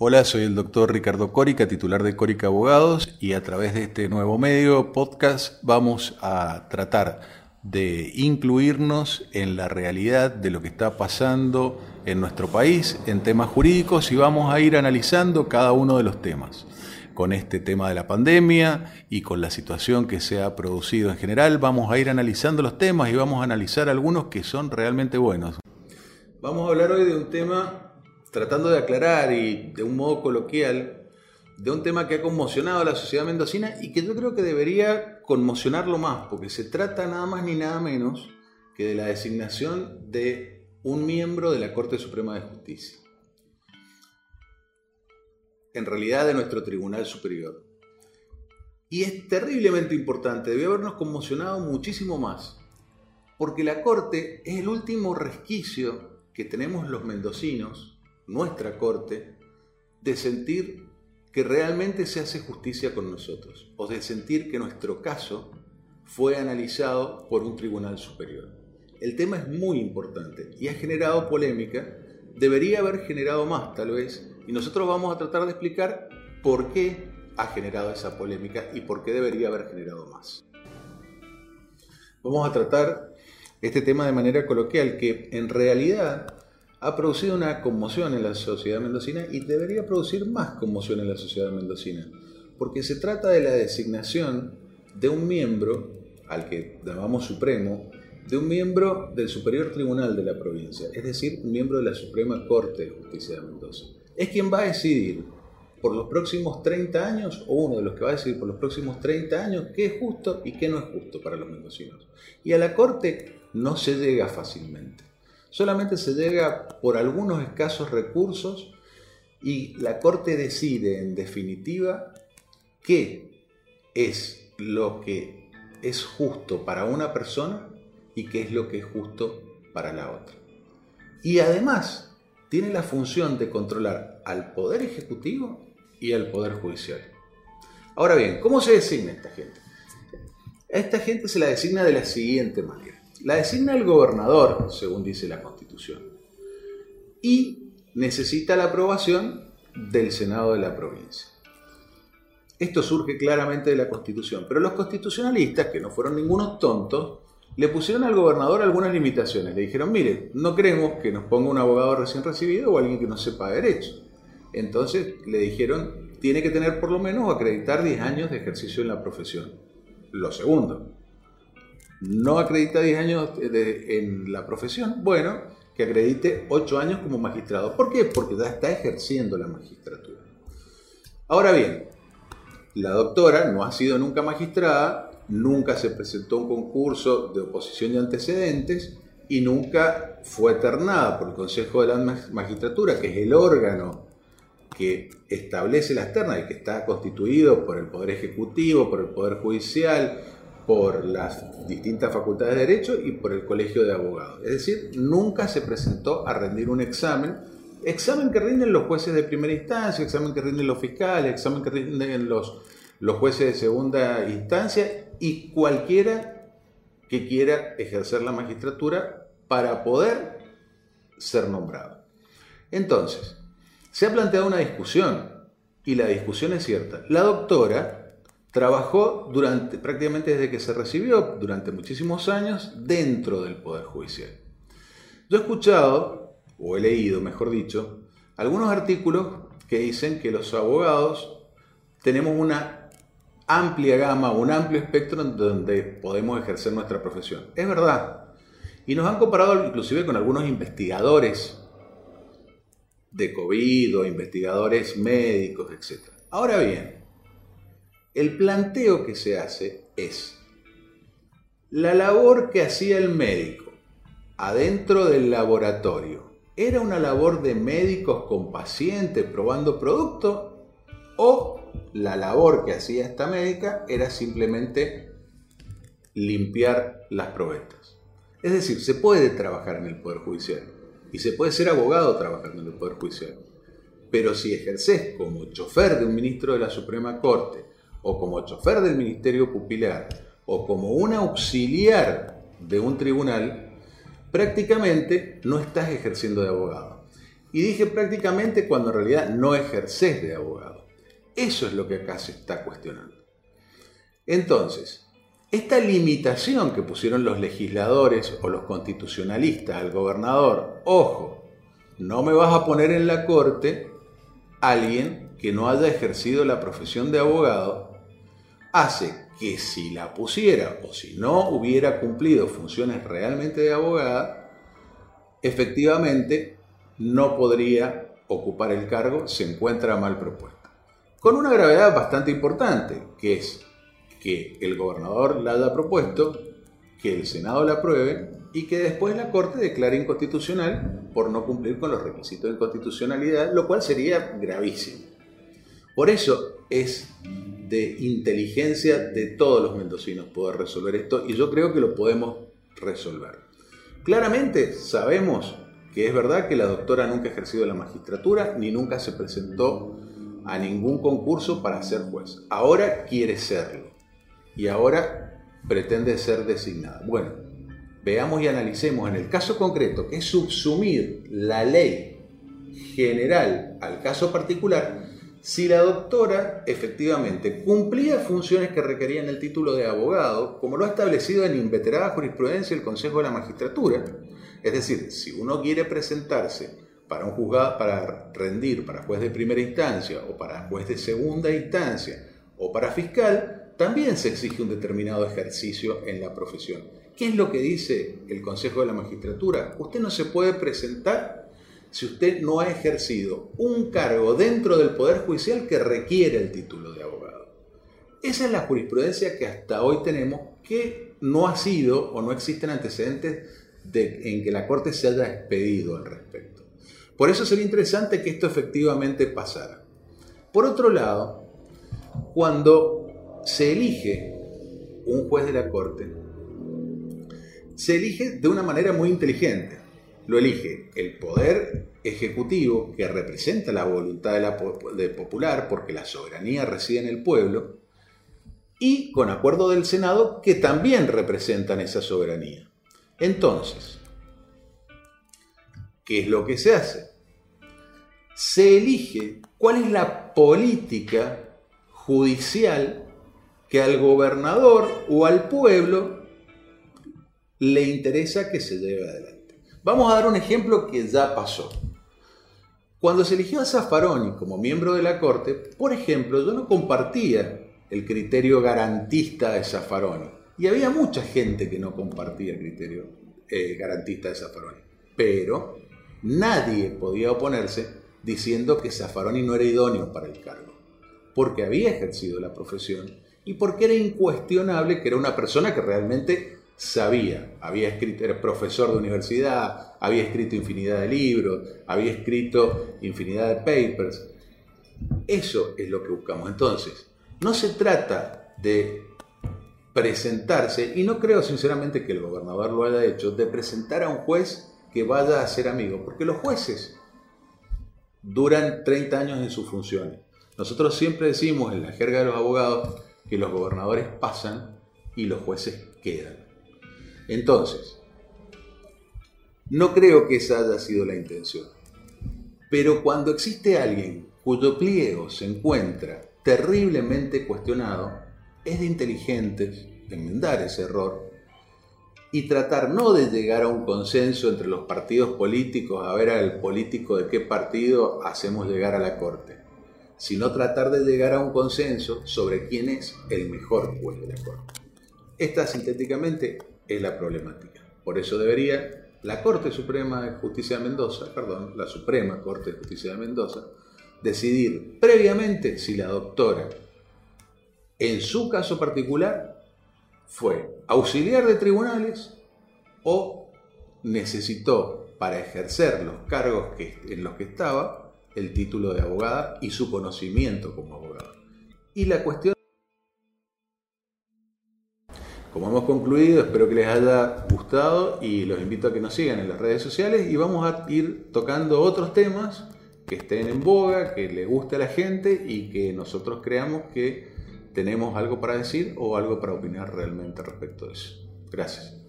Hola, soy el doctor Ricardo Córica, titular de Córica Abogados, y a través de este nuevo medio, podcast, vamos a tratar de incluirnos en la realidad de lo que está pasando en nuestro país en temas jurídicos y vamos a ir analizando cada uno de los temas. Con este tema de la pandemia y con la situación que se ha producido en general, vamos a ir analizando los temas y vamos a analizar algunos que son realmente buenos. Vamos a hablar hoy de un tema tratando de aclarar y de un modo coloquial de un tema que ha conmocionado a la sociedad mendocina y que yo creo que debería conmocionarlo más, porque se trata nada más ni nada menos que de la designación de un miembro de la Corte Suprema de Justicia. En realidad de nuestro Tribunal Superior. Y es terriblemente importante, debe habernos conmocionado muchísimo más, porque la Corte es el último resquicio que tenemos los mendocinos nuestra corte, de sentir que realmente se hace justicia con nosotros, o de sentir que nuestro caso fue analizado por un tribunal superior. El tema es muy importante y ha generado polémica, debería haber generado más tal vez, y nosotros vamos a tratar de explicar por qué ha generado esa polémica y por qué debería haber generado más. Vamos a tratar este tema de manera coloquial, que en realidad ha producido una conmoción en la sociedad mendocina y debería producir más conmoción en la sociedad mendocina, porque se trata de la designación de un miembro, al que llamamos supremo, de un miembro del Superior Tribunal de la provincia, es decir, un miembro de la Suprema Corte de Justicia de Mendoza. Es quien va a decidir por los próximos 30 años, o uno de los que va a decidir por los próximos 30 años, qué es justo y qué no es justo para los mendocinos. Y a la Corte no se llega fácilmente. Solamente se llega por algunos escasos recursos y la Corte decide en definitiva qué es lo que es justo para una persona y qué es lo que es justo para la otra. Y además tiene la función de controlar al Poder Ejecutivo y al Poder Judicial. Ahora bien, ¿cómo se designa esta gente? A esta gente se la designa de la siguiente manera. La designa el gobernador, según dice la Constitución, y necesita la aprobación del Senado de la provincia. Esto surge claramente de la Constitución, pero los constitucionalistas, que no fueron ningunos tontos, le pusieron al gobernador algunas limitaciones. Le dijeron, mire, no queremos que nos ponga un abogado recién recibido o alguien que no sepa derecho. Entonces le dijeron, tiene que tener por lo menos acreditar 10 años de ejercicio en la profesión. Lo segundo, no acredita 10 años en la profesión, bueno, que acredite 8 años como magistrado. ¿Por qué? Porque ya está ejerciendo la magistratura. Ahora bien, la doctora no ha sido nunca magistrada, nunca se presentó a un concurso de oposición y antecedentes y nunca fue ternada por el Consejo de la Magistratura, que es el órgano que establece las ternas y que está constituido por el Poder Ejecutivo, por el Poder Judicial, por las distintas facultades de Derecho y por el Colegio de Abogados. Es decir, nunca se presentó a rendir un examen, examen que rinden los jueces de primera instancia, examen que rinden los fiscales, examen que rinden los, los jueces de segunda instancia y cualquiera que quiera ejercer la magistratura para poder ser nombrado. Entonces, se ha planteado una discusión y la discusión es cierta. La doctora Trabajó durante, prácticamente desde que se recibió, durante muchísimos años, dentro del Poder Judicial. Yo he escuchado, o he leído, mejor dicho, algunos artículos que dicen que los abogados tenemos una amplia gama, un amplio espectro en donde podemos ejercer nuestra profesión. Es verdad. Y nos han comparado inclusive con algunos investigadores de COVID investigadores médicos, etc. Ahora bien, el planteo que se hace es, la labor que hacía el médico adentro del laboratorio, ¿era una labor de médicos con pacientes probando producto o la labor que hacía esta médica era simplemente limpiar las probetas? Es decir, se puede trabajar en el Poder Judicial y se puede ser abogado trabajando en el Poder Judicial. Pero si ejerces como chofer de un ministro de la Suprema Corte o como chofer del Ministerio Pupilar o como un auxiliar de un tribunal, prácticamente no estás ejerciendo de abogado. Y dije prácticamente cuando en realidad no ejerces de abogado. Eso es lo que acá se está cuestionando. Entonces, esta limitación que pusieron los legisladores o los constitucionalistas al gobernador, ojo, no me vas a poner en la corte alguien que no haya ejercido la profesión de abogado, hace que si la pusiera o si no hubiera cumplido funciones realmente de abogada, efectivamente no podría ocupar el cargo, se encuentra mal propuesta. Con una gravedad bastante importante, que es que el gobernador la haya propuesto, que el Senado la apruebe y que después la Corte declare inconstitucional por no cumplir con los requisitos de constitucionalidad, lo cual sería gravísimo. Por eso es de inteligencia de todos los mendocinos poder resolver esto y yo creo que lo podemos resolver. Claramente sabemos que es verdad que la doctora nunca ha ejercido la magistratura ni nunca se presentó a ningún concurso para ser juez. Ahora quiere serlo y ahora pretende ser designada. Bueno, veamos y analicemos en el caso concreto, que es subsumir la ley general al caso particular, si la doctora efectivamente cumplía funciones que requerían el título de abogado, como lo ha establecido en inveterada jurisprudencia el Consejo de la Magistratura. Es decir, si uno quiere presentarse para un juzgado, para rendir para juez de primera instancia o para juez de segunda instancia o para fiscal, también se exige un determinado ejercicio en la profesión. ¿Qué es lo que dice el Consejo de la Magistratura? Usted no se puede presentar si usted no ha ejercido un cargo dentro del Poder Judicial que requiere el título de abogado. Esa es la jurisprudencia que hasta hoy tenemos, que no ha sido o no existen antecedentes de, en que la Corte se haya expedido al respecto. Por eso sería interesante que esto efectivamente pasara. Por otro lado, cuando se elige un juez de la Corte, se elige de una manera muy inteligente. Lo elige el poder ejecutivo que representa la voluntad de la popular porque la soberanía reside en el pueblo y con acuerdo del Senado que también representan esa soberanía. Entonces, ¿qué es lo que se hace? Se elige cuál es la política judicial que al gobernador o al pueblo le interesa que se lleve adelante. Vamos a dar un ejemplo que ya pasó. Cuando se eligió a Zaffaroni como miembro de la Corte, por ejemplo, yo no compartía el criterio garantista de Zaffaroni. Y había mucha gente que no compartía el criterio eh, garantista de Zaffaroni. Pero nadie podía oponerse diciendo que Zaffaroni no era idóneo para el cargo, porque había ejercido la profesión y porque era incuestionable que era una persona que realmente sabía, había escrito, era profesor de universidad, había escrito infinidad de libros, había escrito infinidad de papers. Eso es lo que buscamos. Entonces, no se trata de presentarse, y no creo sinceramente que el gobernador lo haya hecho, de presentar a un juez que vaya a ser amigo, porque los jueces duran 30 años en sus funciones. Nosotros siempre decimos en la jerga de los abogados que los gobernadores pasan y los jueces quedan. Entonces, no creo que esa haya sido la intención. Pero cuando existe alguien cuyo pliego se encuentra terriblemente cuestionado, es de inteligentes enmendar ese error y tratar no de llegar a un consenso entre los partidos políticos, a ver al político de qué partido hacemos llegar a la Corte sino tratar de llegar a un consenso sobre quién es el mejor juez de la Corte. Esta sintéticamente es la problemática. Por eso debería la Corte Suprema de Justicia de Mendoza, perdón, la Suprema Corte de Justicia de Mendoza, decidir previamente si la doctora, en su caso particular, fue auxiliar de tribunales o necesitó para ejercer los cargos que, en los que estaba el título de abogada y su conocimiento como abogada. Y la cuestión... Como hemos concluido, espero que les haya gustado y los invito a que nos sigan en las redes sociales y vamos a ir tocando otros temas que estén en boga, que le guste a la gente y que nosotros creamos que tenemos algo para decir o algo para opinar realmente respecto de eso. Gracias.